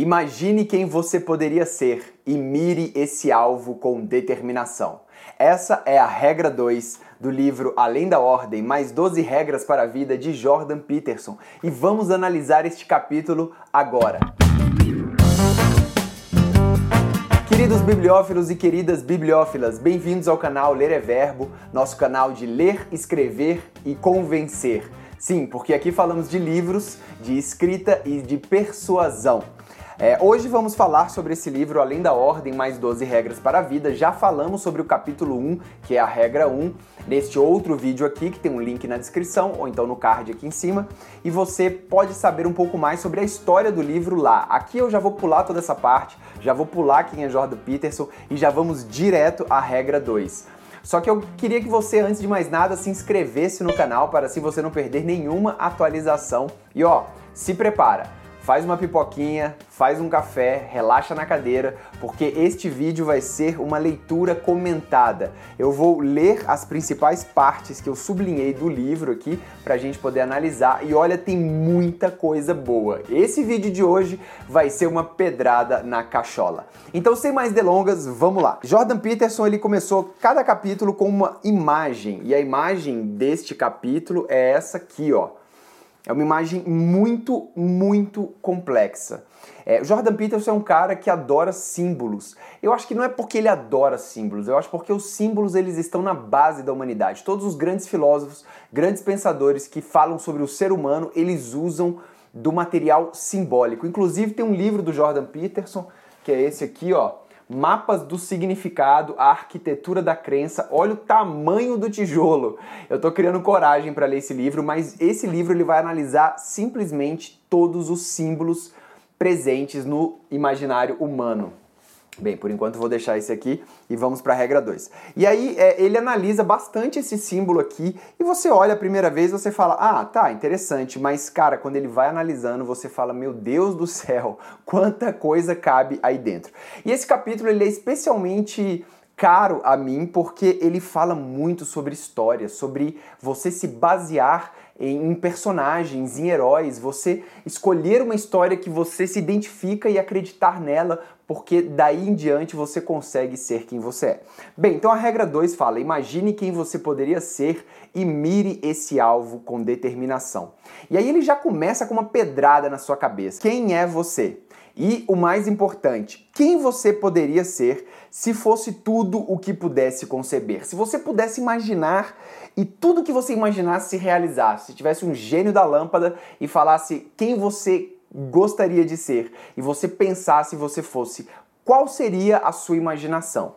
Imagine quem você poderia ser e mire esse alvo com determinação. Essa é a regra 2 do livro Além da Ordem, mais 12 regras para a vida de Jordan Peterson. E vamos analisar este capítulo agora. Queridos bibliófilos e queridas bibliófilas, bem-vindos ao canal Ler é Verbo, nosso canal de ler, escrever e convencer. Sim, porque aqui falamos de livros, de escrita e de persuasão. É, hoje vamos falar sobre esse livro Além da Ordem, mais 12 regras para a vida. Já falamos sobre o capítulo 1, que é a regra 1, neste outro vídeo aqui, que tem um link na descrição, ou então no card aqui em cima, e você pode saber um pouco mais sobre a história do livro lá. Aqui eu já vou pular toda essa parte, já vou pular quem é Jordan Peterson e já vamos direto à regra 2. Só que eu queria que você, antes de mais nada, se inscrevesse no canal para assim você não perder nenhuma atualização. E ó, se prepara! Faz uma pipoquinha, faz um café, relaxa na cadeira, porque este vídeo vai ser uma leitura comentada. Eu vou ler as principais partes que eu sublinhei do livro aqui para a gente poder analisar e olha, tem muita coisa boa. Esse vídeo de hoje vai ser uma pedrada na cachola. Então, sem mais delongas, vamos lá. Jordan Peterson ele começou cada capítulo com uma imagem e a imagem deste capítulo é essa aqui, ó. É uma imagem muito, muito complexa. É, Jordan Peterson é um cara que adora símbolos. Eu acho que não é porque ele adora símbolos, eu acho porque os símbolos eles estão na base da humanidade. Todos os grandes filósofos, grandes pensadores que falam sobre o ser humano, eles usam do material simbólico. Inclusive tem um livro do Jordan Peterson, que é esse aqui, ó, Mapas do Significado, a Arquitetura da Crença. Olha o tamanho do tijolo. Eu estou criando coragem para ler esse livro, mas esse livro ele vai analisar simplesmente todos os símbolos presentes no imaginário humano. Bem, por enquanto vou deixar esse aqui e vamos para a regra 2. E aí é, ele analisa bastante esse símbolo aqui e você olha a primeira vez você fala, ah, tá, interessante, mas cara, quando ele vai analisando você fala, meu Deus do céu, quanta coisa cabe aí dentro. E esse capítulo ele é especialmente caro a mim porque ele fala muito sobre história, sobre você se basear em personagens, em heróis, você escolher uma história que você se identifica e acreditar nela, porque daí em diante você consegue ser quem você é. Bem, então a regra 2 fala: imagine quem você poderia ser e mire esse alvo com determinação. E aí ele já começa com uma pedrada na sua cabeça. Quem é você? E o mais importante, quem você poderia ser se fosse tudo o que pudesse conceber? Se você pudesse imaginar e tudo que você imaginasse se realizasse, se tivesse um gênio da lâmpada e falasse quem você gostaria de ser e você pensasse você fosse, qual seria a sua imaginação?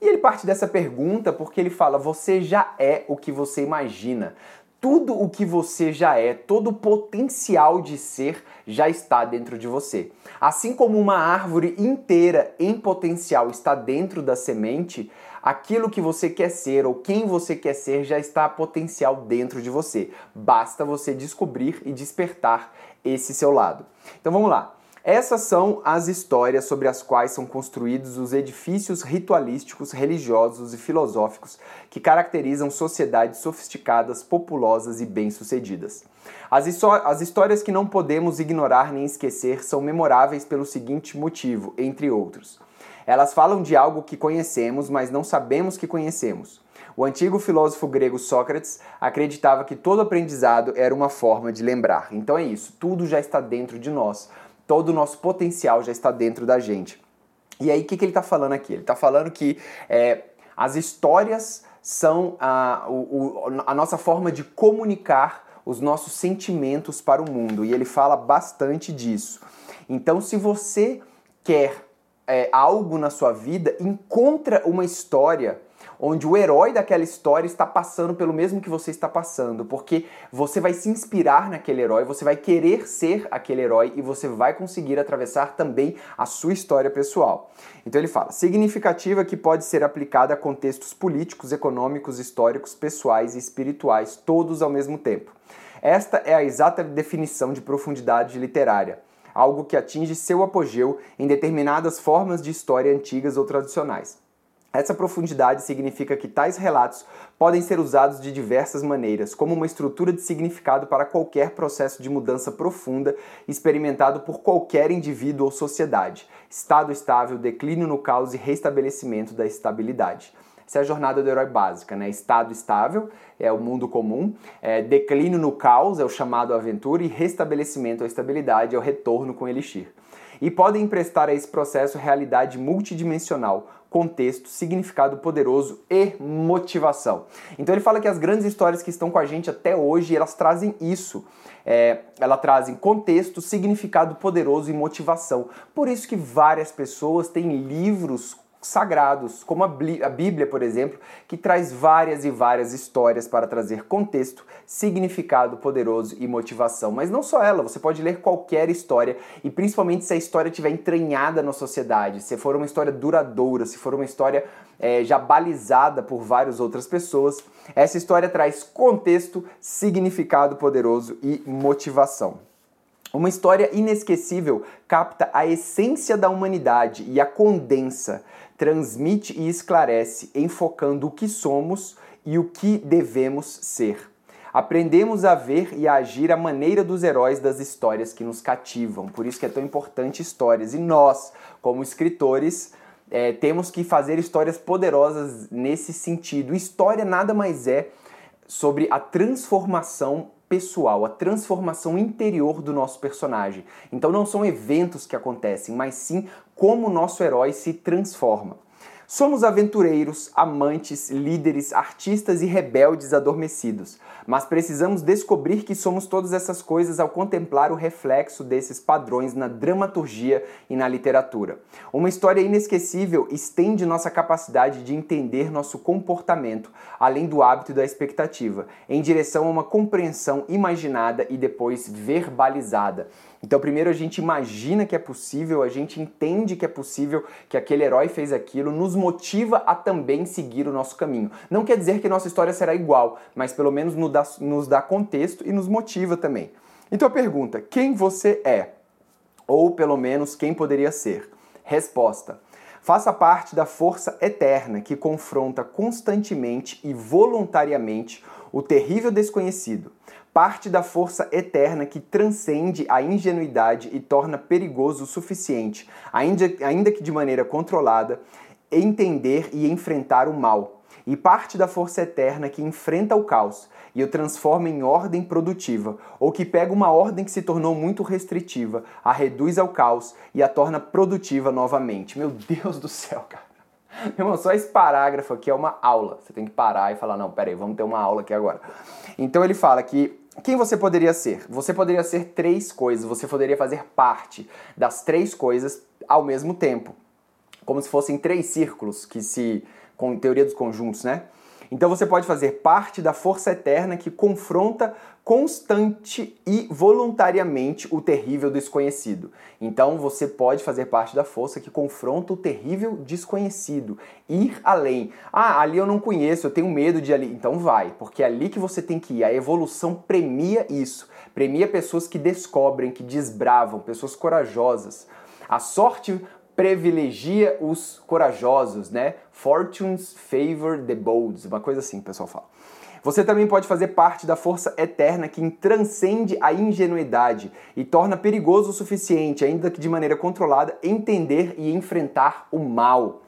E ele parte dessa pergunta porque ele fala: você já é o que você imagina tudo o que você já é, todo o potencial de ser já está dentro de você. Assim como uma árvore inteira em potencial está dentro da semente, aquilo que você quer ser ou quem você quer ser já está potencial dentro de você. Basta você descobrir e despertar esse seu lado. Então vamos lá. Essas são as histórias sobre as quais são construídos os edifícios ritualísticos, religiosos e filosóficos que caracterizam sociedades sofisticadas, populosas e bem-sucedidas. As, as, histórias que não podemos ignorar nem esquecer são memoráveis pelo seguinte motivo, entre outros. Elas falam de algo que conhecemos, mas não sabemos que conhecemos. O antigo filósofo grego Sócrates acreditava que todo aprendizado era uma forma de lembrar. Então é isso, tudo já está dentro de nós todo o nosso potencial já está dentro da gente. E aí, o que, que ele está falando aqui? Ele está falando que é, as histórias são a, o, a nossa forma de comunicar os nossos sentimentos para o mundo. E ele fala bastante disso. Então, se você quer é, algo na sua vida, encontra uma história onde o herói daquela história está passando pelo mesmo que você está passando, porque você vai se inspirar naquele herói, você vai querer ser aquele herói e você vai conseguir atravessar também a sua história pessoal. Então ele fala: significativa que pode ser aplicada a contextos políticos, econômicos, históricos, pessoais e espirituais, todos ao mesmo tempo. Esta é a exata definição de profundidade literária algo que atinge seu apogeu em determinadas formas de história antigas ou tradicionais. Essa profundidade significa que tais relatos podem ser usados de diversas maneiras, como uma estrutura de significado para qualquer processo de mudança profunda experimentado por qualquer indivíduo ou sociedade. Estado estável, declínio no caos e restabelecimento da estabilidade. Essa é a jornada do herói básica, né? Estado estável é o mundo comum, é, declínio no caos é o chamado aventura e restabelecimento à estabilidade é o retorno com Elixir. E podem emprestar a esse processo realidade multidimensional, contexto, significado poderoso e motivação. Então ele fala que as grandes histórias que estão com a gente até hoje, elas trazem isso. É, trazem contexto, significado poderoso e motivação. Por isso que várias pessoas têm livros sagrados, como a Bíblia, por exemplo, que traz várias e várias histórias para trazer contexto, significado poderoso e motivação. Mas não só ela, você pode ler qualquer história e principalmente se a história estiver entranhada na sociedade, se for uma história duradoura, se for uma história é, já balizada por várias outras pessoas, essa história traz contexto, significado poderoso e motivação. Uma história inesquecível capta a essência da humanidade e a condensa, transmite e esclarece, enfocando o que somos e o que devemos ser. Aprendemos a ver e a agir à maneira dos heróis das histórias que nos cativam. Por isso que é tão importante histórias. E nós, como escritores, é, temos que fazer histórias poderosas nesse sentido. História nada mais é sobre a transformação pessoal, a transformação interior do nosso personagem. Então não são eventos que acontecem, mas sim como o nosso herói se transforma. Somos aventureiros, amantes, líderes, artistas e rebeldes adormecidos, mas precisamos descobrir que somos todas essas coisas ao contemplar o reflexo desses padrões na dramaturgia e na literatura. Uma história inesquecível estende nossa capacidade de entender nosso comportamento, além do hábito e da expectativa, em direção a uma compreensão imaginada e depois verbalizada. Então, primeiro a gente imagina que é possível, a gente entende que é possível, que aquele herói fez aquilo, nos motiva a também seguir o nosso caminho. Não quer dizer que nossa história será igual, mas pelo menos nos dá, nos dá contexto e nos motiva também. Então a pergunta: quem você é? Ou pelo menos quem poderia ser? Resposta: faça parte da força eterna que confronta constantemente e voluntariamente o terrível desconhecido parte da força eterna que transcende a ingenuidade e torna perigoso o suficiente, ainda, que de maneira controlada, entender e enfrentar o mal, e parte da força eterna que enfrenta o caos e o transforma em ordem produtiva, ou que pega uma ordem que se tornou muito restritiva, a reduz ao caos e a torna produtiva novamente. Meu Deus do céu, cara. Meu irmão, só esse parágrafo aqui é uma aula. Você tem que parar e falar: não, peraí, vamos ter uma aula aqui agora. Então ele fala que quem você poderia ser? Você poderia ser três coisas, você poderia fazer parte das três coisas ao mesmo tempo. Como se fossem três círculos que se. com teoria dos conjuntos, né? Então você pode fazer parte da força eterna que confronta constante e voluntariamente o terrível desconhecido. Então você pode fazer parte da força que confronta o terrível desconhecido, ir além. Ah, ali eu não conheço, eu tenho medo de ali. Então vai, porque é ali que você tem que ir. A evolução premia isso. Premia pessoas que descobrem, que desbravam, pessoas corajosas. A sorte privilegia os corajosos, né? Fortunes favor the bold, uma coisa assim o pessoal fala. Você também pode fazer parte da força eterna que transcende a ingenuidade e torna perigoso o suficiente, ainda que de maneira controlada, entender e enfrentar o mal.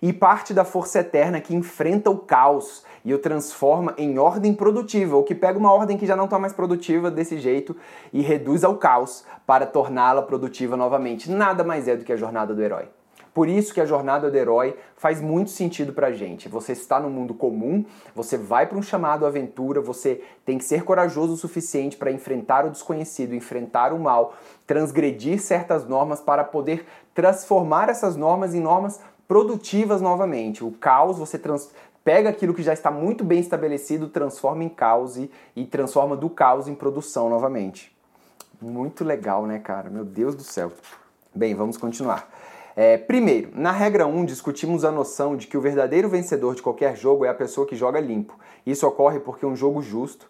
E parte da força eterna que enfrenta o caos e o transforma em ordem produtiva, ou que pega uma ordem que já não está mais produtiva desse jeito e reduz ao caos para torná-la produtiva novamente. Nada mais é do que a jornada do herói. Por isso que a jornada do herói faz muito sentido pra gente. Você está no mundo comum, você vai para um chamado aventura, você tem que ser corajoso o suficiente para enfrentar o desconhecido, enfrentar o mal, transgredir certas normas para poder transformar essas normas em normas produtivas novamente. O caos você trans pega aquilo que já está muito bem estabelecido, transforma em caos e, e transforma do caos em produção novamente. Muito legal, né, cara? Meu Deus do céu. Bem, vamos continuar. É, primeiro, na regra 1, discutimos a noção de que o verdadeiro vencedor de qualquer jogo é a pessoa que joga limpo. Isso ocorre porque um jogo justo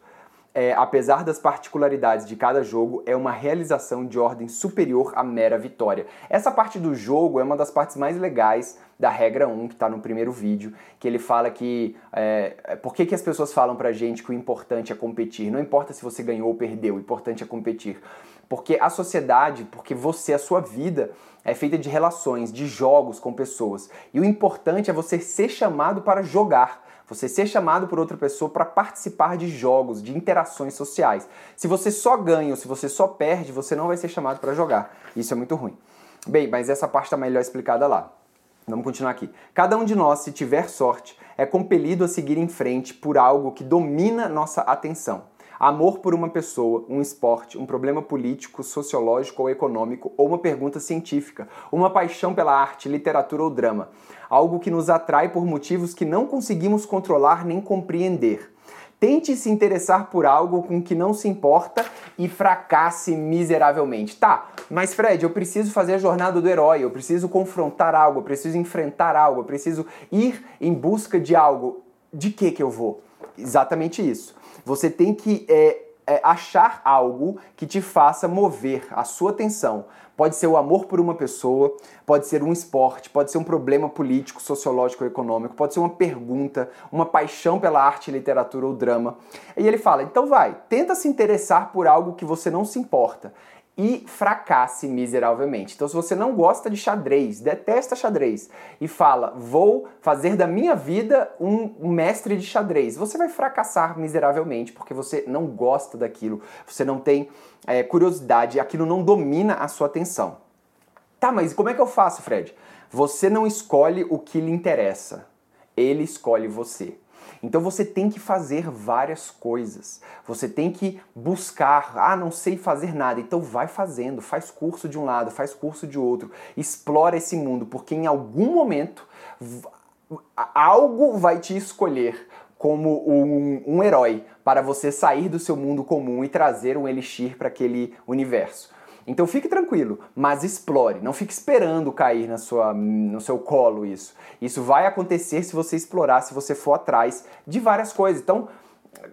é, apesar das particularidades de cada jogo, é uma realização de ordem superior à mera vitória. Essa parte do jogo é uma das partes mais legais da regra 1, que está no primeiro vídeo, que ele fala que. É, é, por que, que as pessoas falam pra gente que o importante é competir? Não importa se você ganhou ou perdeu, o importante é competir. Porque a sociedade, porque você, a sua vida, é feita de relações, de jogos com pessoas. E o importante é você ser chamado para jogar você ser chamado por outra pessoa para participar de jogos, de interações sociais. Se você só ganha ou se você só perde, você não vai ser chamado para jogar. Isso é muito ruim. Bem, mas essa parte está melhor explicada lá. Vamos continuar aqui. Cada um de nós, se tiver sorte, é compelido a seguir em frente por algo que domina nossa atenção. Amor por uma pessoa, um esporte, um problema político, sociológico ou econômico, ou uma pergunta científica, uma paixão pela arte, literatura ou drama. Algo que nos atrai por motivos que não conseguimos controlar nem compreender. Tente se interessar por algo com que não se importa e fracasse miseravelmente. Tá, mas Fred, eu preciso fazer a jornada do herói, eu preciso confrontar algo, eu preciso enfrentar algo, eu preciso ir em busca de algo. De que que eu vou? Exatamente isso. Você tem que é, é, achar algo que te faça mover a sua atenção. Pode ser o amor por uma pessoa, pode ser um esporte, pode ser um problema político, sociológico econômico, pode ser uma pergunta, uma paixão pela arte, literatura ou drama. E ele fala: então vai, tenta se interessar por algo que você não se importa e fracasse miseravelmente. Então, se você não gosta de xadrez, detesta xadrez e fala, vou fazer da minha vida um mestre de xadrez, você vai fracassar miseravelmente porque você não gosta daquilo, você não tem é, curiosidade, aquilo não domina a sua atenção. Tá, mas como é que eu faço, Fred? Você não escolhe o que lhe interessa, ele escolhe você. Então você tem que fazer várias coisas. Você tem que buscar, ah, não sei fazer nada. Então vai fazendo, faz curso de um lado, faz curso de outro, explora esse mundo, porque em algum momento algo vai te escolher como um, um herói para você sair do seu mundo comum e trazer um elixir para aquele universo. Então fique tranquilo, mas explore. Não fique esperando cair na sua, no seu colo isso. Isso vai acontecer se você explorar, se você for atrás de várias coisas. Então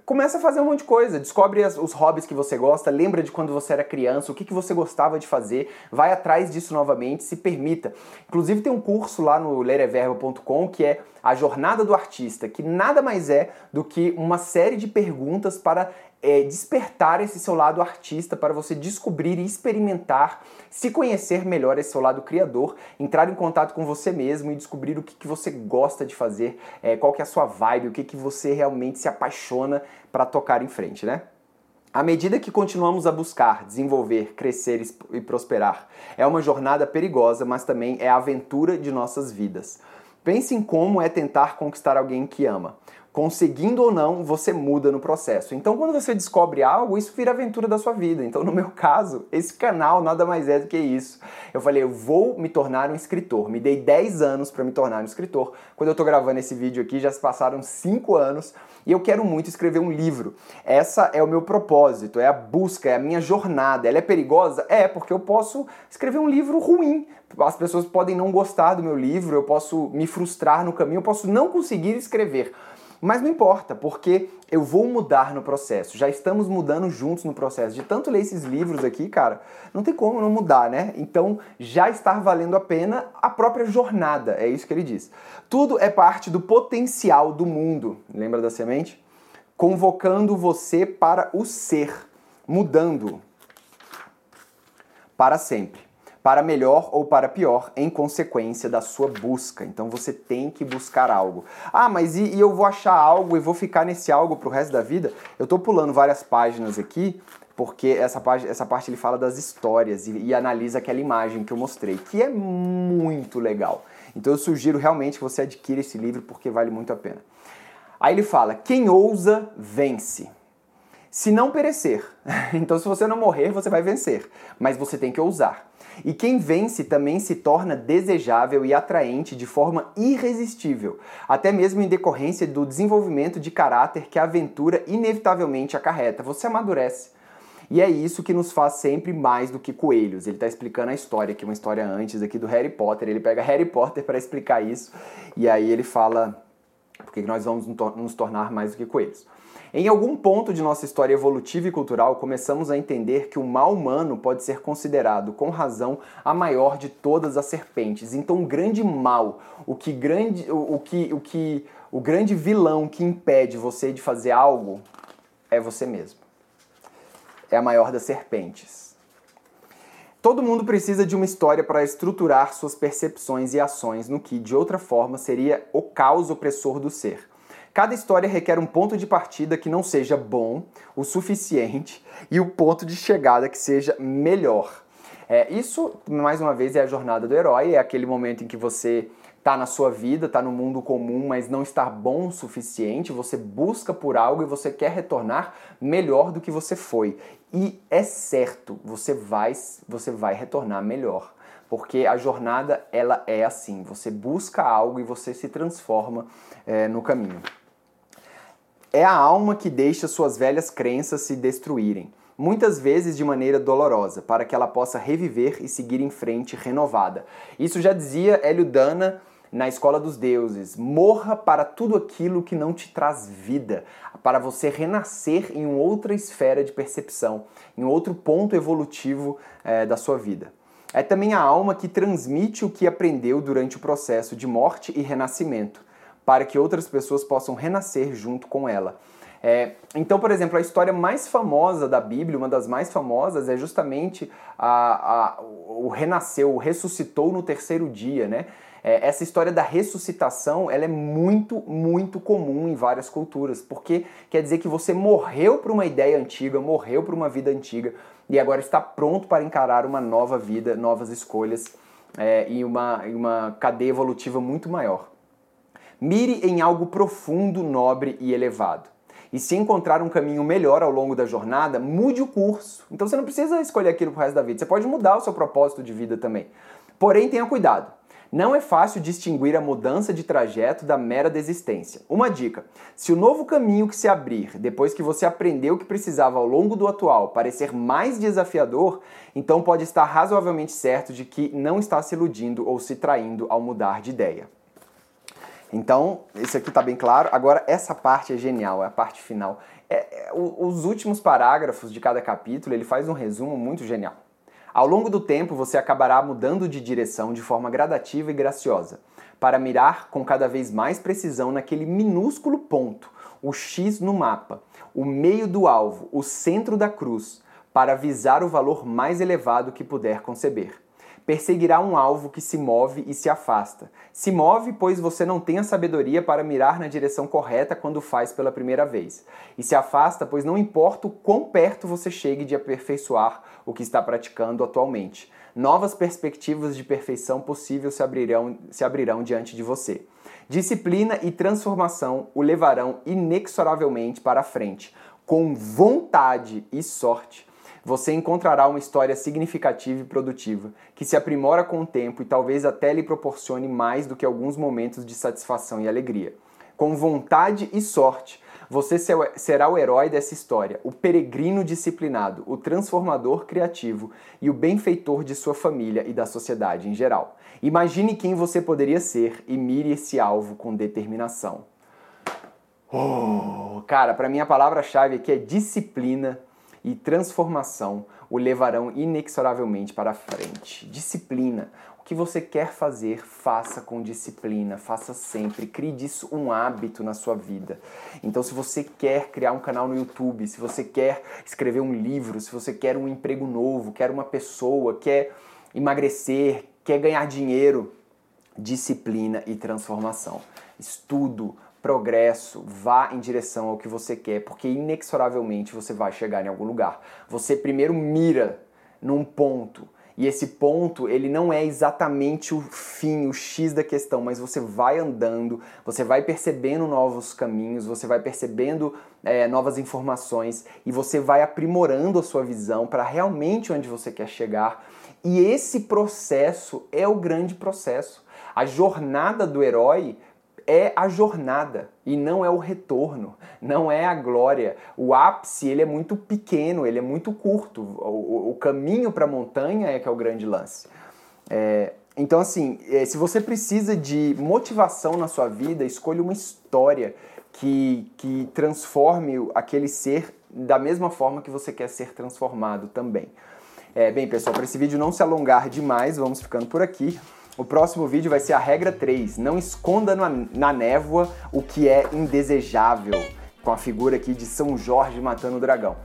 começa a fazer um monte de coisa, descobre as, os hobbies que você gosta, lembra de quando você era criança, o que, que você gostava de fazer, vai atrás disso novamente, se permita. Inclusive tem um curso lá no lereverbo.com que é a jornada do artista, que nada mais é do que uma série de perguntas para é, despertar esse seu lado artista para você descobrir e experimentar, se conhecer melhor esse seu lado criador, entrar em contato com você mesmo e descobrir o que, que você gosta de fazer, é, qual que é a sua vibe, o que, que você realmente se apaixona para tocar em frente, né? À medida que continuamos a buscar, desenvolver, crescer e prosperar, é uma jornada perigosa, mas também é a aventura de nossas vidas. Pense em como é tentar conquistar alguém que ama conseguindo ou não, você muda no processo. Então, quando você descobre algo, isso vira aventura da sua vida. Então, no meu caso, esse canal nada mais é do que isso. Eu falei, eu vou me tornar um escritor. Me dei 10 anos para me tornar um escritor. Quando eu tô gravando esse vídeo aqui, já se passaram 5 anos e eu quero muito escrever um livro. Essa é o meu propósito, é a busca, é a minha jornada. Ela é perigosa? É, porque eu posso escrever um livro ruim. As pessoas podem não gostar do meu livro, eu posso me frustrar no caminho, eu posso não conseguir escrever. Mas não importa, porque eu vou mudar no processo. Já estamos mudando juntos no processo. De tanto ler esses livros aqui, cara, não tem como não mudar, né? Então já está valendo a pena a própria jornada. É isso que ele diz. Tudo é parte do potencial do mundo. Lembra da semente? Convocando você para o ser, mudando para sempre para melhor ou para pior, em consequência da sua busca. Então você tem que buscar algo. Ah, mas e, e eu vou achar algo e vou ficar nesse algo pro resto da vida? Eu estou pulando várias páginas aqui, porque essa, página, essa parte ele fala das histórias e, e analisa aquela imagem que eu mostrei, que é muito legal. Então eu sugiro realmente que você adquira esse livro porque vale muito a pena. Aí ele fala: quem ousa, vence. Se não perecer. Então, se você não morrer, você vai vencer. Mas você tem que ousar. E quem vence também se torna desejável e atraente de forma irresistível, até mesmo em decorrência do desenvolvimento de caráter que a aventura inevitavelmente acarreta. Você amadurece. E é isso que nos faz sempre mais do que coelhos. Ele está explicando a história, é uma história antes aqui do Harry Potter. Ele pega Harry Potter para explicar isso e aí ele fala porque nós vamos nos tornar mais do que coelhos. Em algum ponto de nossa história evolutiva e cultural, começamos a entender que o mal humano pode ser considerado, com razão, a maior de todas as serpentes. Então, o grande mal, o que grande, o, o que, o que, o grande vilão que impede você de fazer algo é você mesmo. É a maior das serpentes. Todo mundo precisa de uma história para estruturar suas percepções e ações no que, de outra forma, seria o caos opressor do ser. Cada história requer um ponto de partida que não seja bom o suficiente e o ponto de chegada que seja melhor. É, isso, mais uma vez, é a jornada do herói, é aquele momento em que você está na sua vida, está no mundo comum, mas não está bom o suficiente, você busca por algo e você quer retornar melhor do que você foi. E é certo, você vai, você vai retornar melhor. Porque a jornada ela é assim, você busca algo e você se transforma é, no caminho. É a alma que deixa suas velhas crenças se destruírem, muitas vezes de maneira dolorosa, para que ela possa reviver e seguir em frente renovada. Isso já dizia Hélio Dana na Escola dos Deuses: morra para tudo aquilo que não te traz vida, para você renascer em outra esfera de percepção, em outro ponto evolutivo é, da sua vida. É também a alma que transmite o que aprendeu durante o processo de morte e renascimento para que outras pessoas possam renascer junto com ela. É, então, por exemplo, a história mais famosa da Bíblia, uma das mais famosas, é justamente a, a, o renasceu, o ressuscitou no terceiro dia, né? É, essa história da ressuscitação, ela é muito, muito comum em várias culturas, porque quer dizer que você morreu para uma ideia antiga, morreu para uma vida antiga e agora está pronto para encarar uma nova vida, novas escolhas é, e uma, uma cadeia evolutiva muito maior. Mire em algo profundo, nobre e elevado. E se encontrar um caminho melhor ao longo da jornada, mude o curso. Então você não precisa escolher aquilo pro resto da vida, você pode mudar o seu propósito de vida também. Porém, tenha cuidado. Não é fácil distinguir a mudança de trajeto da mera desistência. Uma dica: se o novo caminho que se abrir depois que você aprendeu o que precisava ao longo do atual parecer mais desafiador, então pode estar razoavelmente certo de que não está se iludindo ou se traindo ao mudar de ideia. Então, isso aqui está bem claro. Agora, essa parte é genial, é a parte final. É, é, os últimos parágrafos de cada capítulo, ele faz um resumo muito genial. Ao longo do tempo, você acabará mudando de direção de forma gradativa e graciosa, para mirar com cada vez mais precisão naquele minúsculo ponto, o X no mapa, o meio do alvo, o centro da cruz, para visar o valor mais elevado que puder conceber perseguirá um alvo que se move e se afasta. Se move, pois você não tem a sabedoria para mirar na direção correta quando faz pela primeira vez. E se afasta, pois não importa o quão perto você chegue de aperfeiçoar o que está praticando atualmente. Novas perspectivas de perfeição possível se abrirão, se abrirão diante de você. Disciplina e transformação o levarão inexoravelmente para a frente, com vontade e sorte você encontrará uma história significativa e produtiva, que se aprimora com o tempo e talvez até lhe proporcione mais do que alguns momentos de satisfação e alegria. Com vontade e sorte, você será o herói dessa história, o peregrino disciplinado, o transformador criativo e o benfeitor de sua família e da sociedade em geral. Imagine quem você poderia ser e mire esse alvo com determinação. Oh, cara, para mim a palavra-chave aqui é disciplina e transformação o levarão inexoravelmente para frente. Disciplina. O que você quer fazer, faça com disciplina, faça sempre, crie disso um hábito na sua vida. Então, se você quer criar um canal no YouTube, se você quer escrever um livro, se você quer um emprego novo, quer uma pessoa, quer emagrecer, quer ganhar dinheiro, disciplina e transformação. Estudo, progresso, vá em direção ao que você quer, porque inexoravelmente você vai chegar em algum lugar. Você primeiro mira num ponto, e esse ponto, ele não é exatamente o fim, o X da questão, mas você vai andando, você vai percebendo novos caminhos, você vai percebendo é, novas informações e você vai aprimorando a sua visão para realmente onde você quer chegar. E esse processo é o grande processo. A jornada do herói é a jornada e não é o retorno, não é a glória. O ápice ele é muito pequeno, ele é muito curto. O, o caminho para a montanha é que é o grande lance. É, então, assim, é, se você precisa de motivação na sua vida, escolha uma história que, que transforme aquele ser da mesma forma que você quer ser transformado também. É, bem, pessoal, para esse vídeo não se alongar demais, vamos ficando por aqui. O próximo vídeo vai ser a regra 3. Não esconda na, na névoa o que é indesejável, com a figura aqui de São Jorge matando o dragão.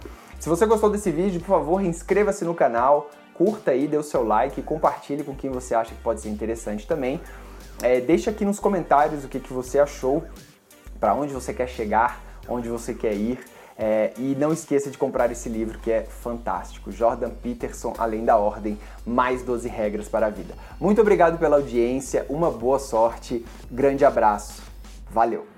Se você gostou desse vídeo, por favor, inscreva-se no canal, curta aí, dê o seu like compartilhe com quem você acha que pode ser interessante também. É, deixa aqui nos comentários o que, que você achou, para onde você quer chegar, onde você quer ir. É, e não esqueça de comprar esse livro que é fantástico. Jordan Peterson, Além da Ordem, mais 12 regras para a vida. Muito obrigado pela audiência, uma boa sorte, grande abraço, valeu!